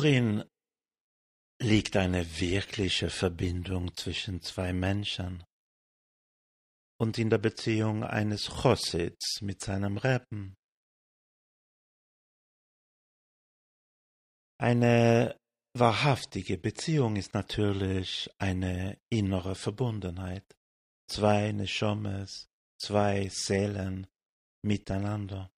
Worin liegt eine wirkliche Verbindung zwischen zwei Menschen und in der Beziehung eines Chossids mit seinem Reppen? Eine wahrhaftige Beziehung ist natürlich eine innere Verbundenheit. Zwei Neshomes, zwei Seelen miteinander.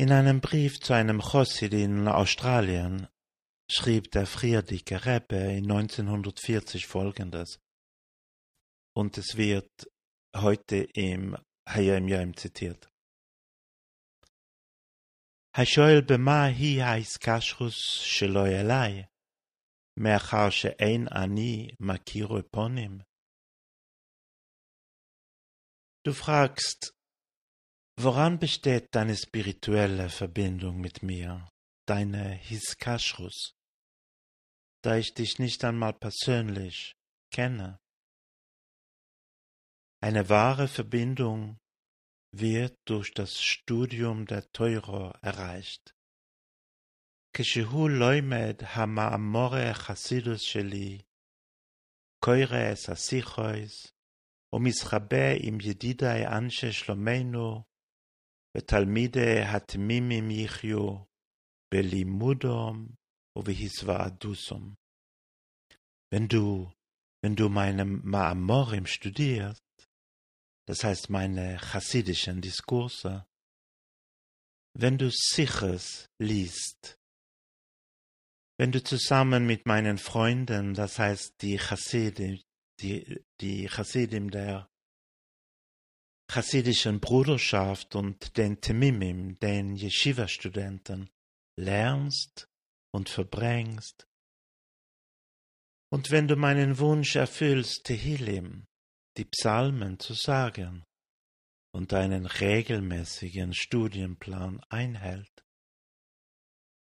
In einem Brief zu einem Chossid in Australien schrieb der Friedrike Rebbe in 1940 folgendes, und es wird heute im Hayam Yom zitiert. השואל במה היא האיסקשרוס שלו אליי, מאחר שאין אני מכיר פונים? Du fragst, woran besteht deine spirituelle Verbindung mit mir, deine Hiskashrus, da ich dich nicht einmal persönlich kenne? Eine wahre Verbindung wird durch das Studium der Teuro erreicht. כשהוא לומד המאמורי החסידוס שלי, קורא את השיחויס, ומתחבא עם ידידי אנשי שלומנו, ותלמידי התמימים יחיו, בלימודום ובהסוועדוסום. Wenn du, wenn du meine Maamorim studierst, das heißt meine chassidischen Diskurse, wenn du Siches liest, wenn du zusammen mit meinen Freunden, das heißt die Chassidim, die, die Chassidim der chassidischen Bruderschaft und den Temimim, den Yeshiva-Studenten, lernst und verbringst. Und wenn du meinen Wunsch erfüllst, Tehillim, die Psalmen zu sagen und einen regelmäßigen Studienplan einhält,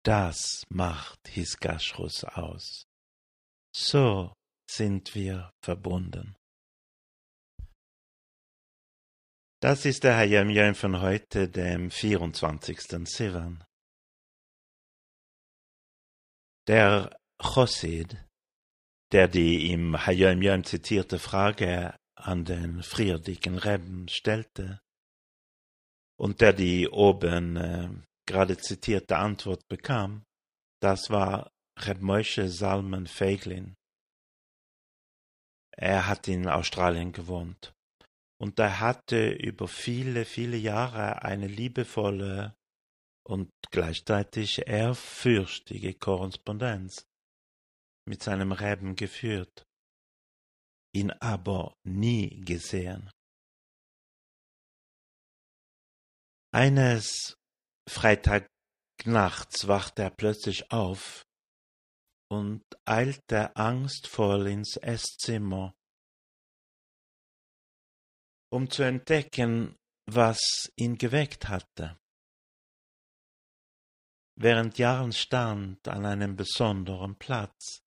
das macht Hiskashrus aus. So sind wir verbunden. Das ist der Hayam Yom von heute, dem 24. Sivan. Der Chosid, der die im Hayam Yom zitierte Frage an den friedlichen Reben stellte und der die oben äh, gerade zitierte Antwort bekam, das war Reb Moshe Salman Feiglin. Er hat in Australien gewohnt und er hatte über viele, viele Jahre eine liebevolle und gleichzeitig ehrfürchtige Korrespondenz mit seinem Reben geführt, ihn aber nie gesehen. Eines Freitagnachts wachte er plötzlich auf und eilte angstvoll ins Esszimmer um zu entdecken, was ihn geweckt hatte. Während Jahren stand an einem besonderen Platz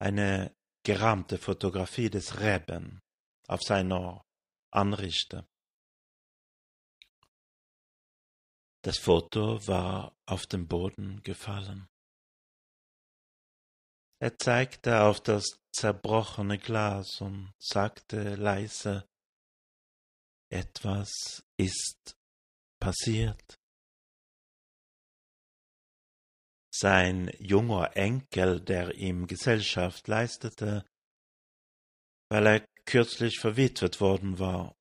eine gerahmte Fotografie des Reben auf seiner Anrichte. Das Foto war auf den Boden gefallen. Er zeigte auf das zerbrochene Glas und sagte leise etwas ist passiert. Sein junger Enkel, der ihm Gesellschaft leistete, weil er kürzlich verwitwet worden war,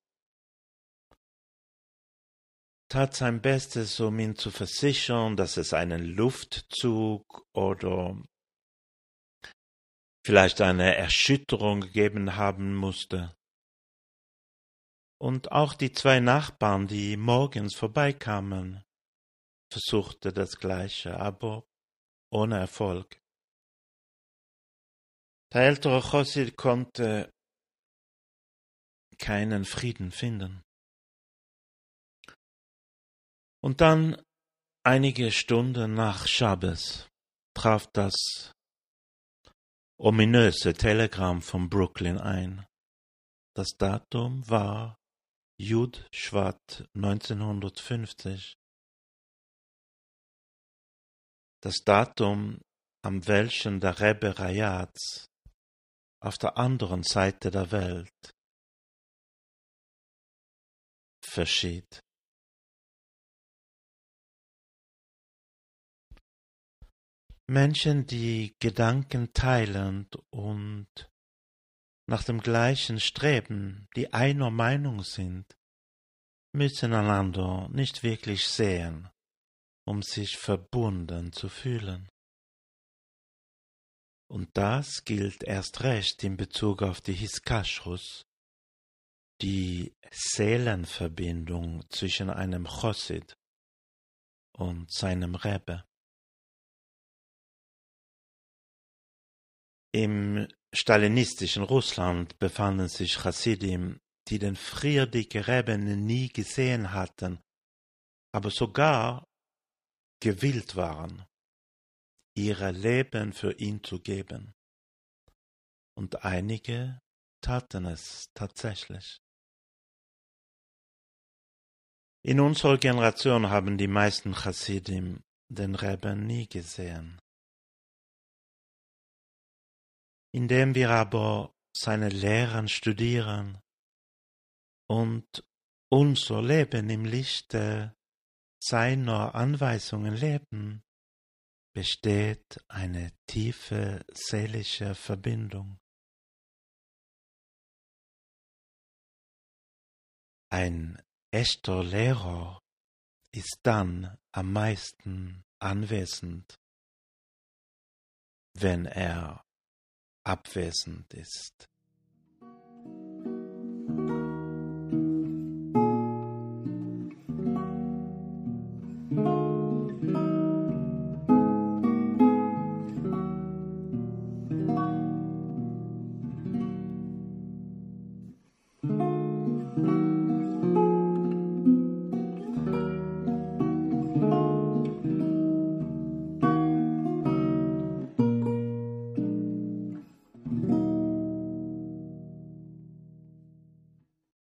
tat sein Bestes, um ihn zu versichern, dass es einen Luftzug oder vielleicht eine Erschütterung gegeben haben musste. Und auch die zwei Nachbarn, die morgens vorbeikamen, versuchte das Gleiche, aber ohne Erfolg. Der ältere Chosid konnte keinen Frieden finden. Und dann, einige Stunden nach Schabes, traf das ominöse Telegramm von Brooklyn ein. Das Datum war Jud Schwat 1950 das Datum, am welchen der Rebbe Rayatz auf der anderen Seite der Welt verschied. Menschen, die Gedanken teilend und nach dem gleichen Streben, die einer Meinung sind, müssen einander nicht wirklich sehen, um sich verbunden zu fühlen. Und das gilt erst recht in Bezug auf die Hiskashrus, die Seelenverbindung zwischen einem Chosid und seinem Rebbe. Im stalinistischen Russland befanden sich Chassidim, die den friedlichen Rebbe nie gesehen hatten, aber sogar gewillt waren, ihre Leben für ihn zu geben. Und einige taten es tatsächlich. In unserer Generation haben die meisten Chassidim den Rebbe nie gesehen. Indem wir aber seine Lehren studieren und unser Leben im Lichte seiner Anweisungen leben, besteht eine tiefe seelische Verbindung. Ein echter Lehrer ist dann am meisten anwesend, wenn er abwesend ist.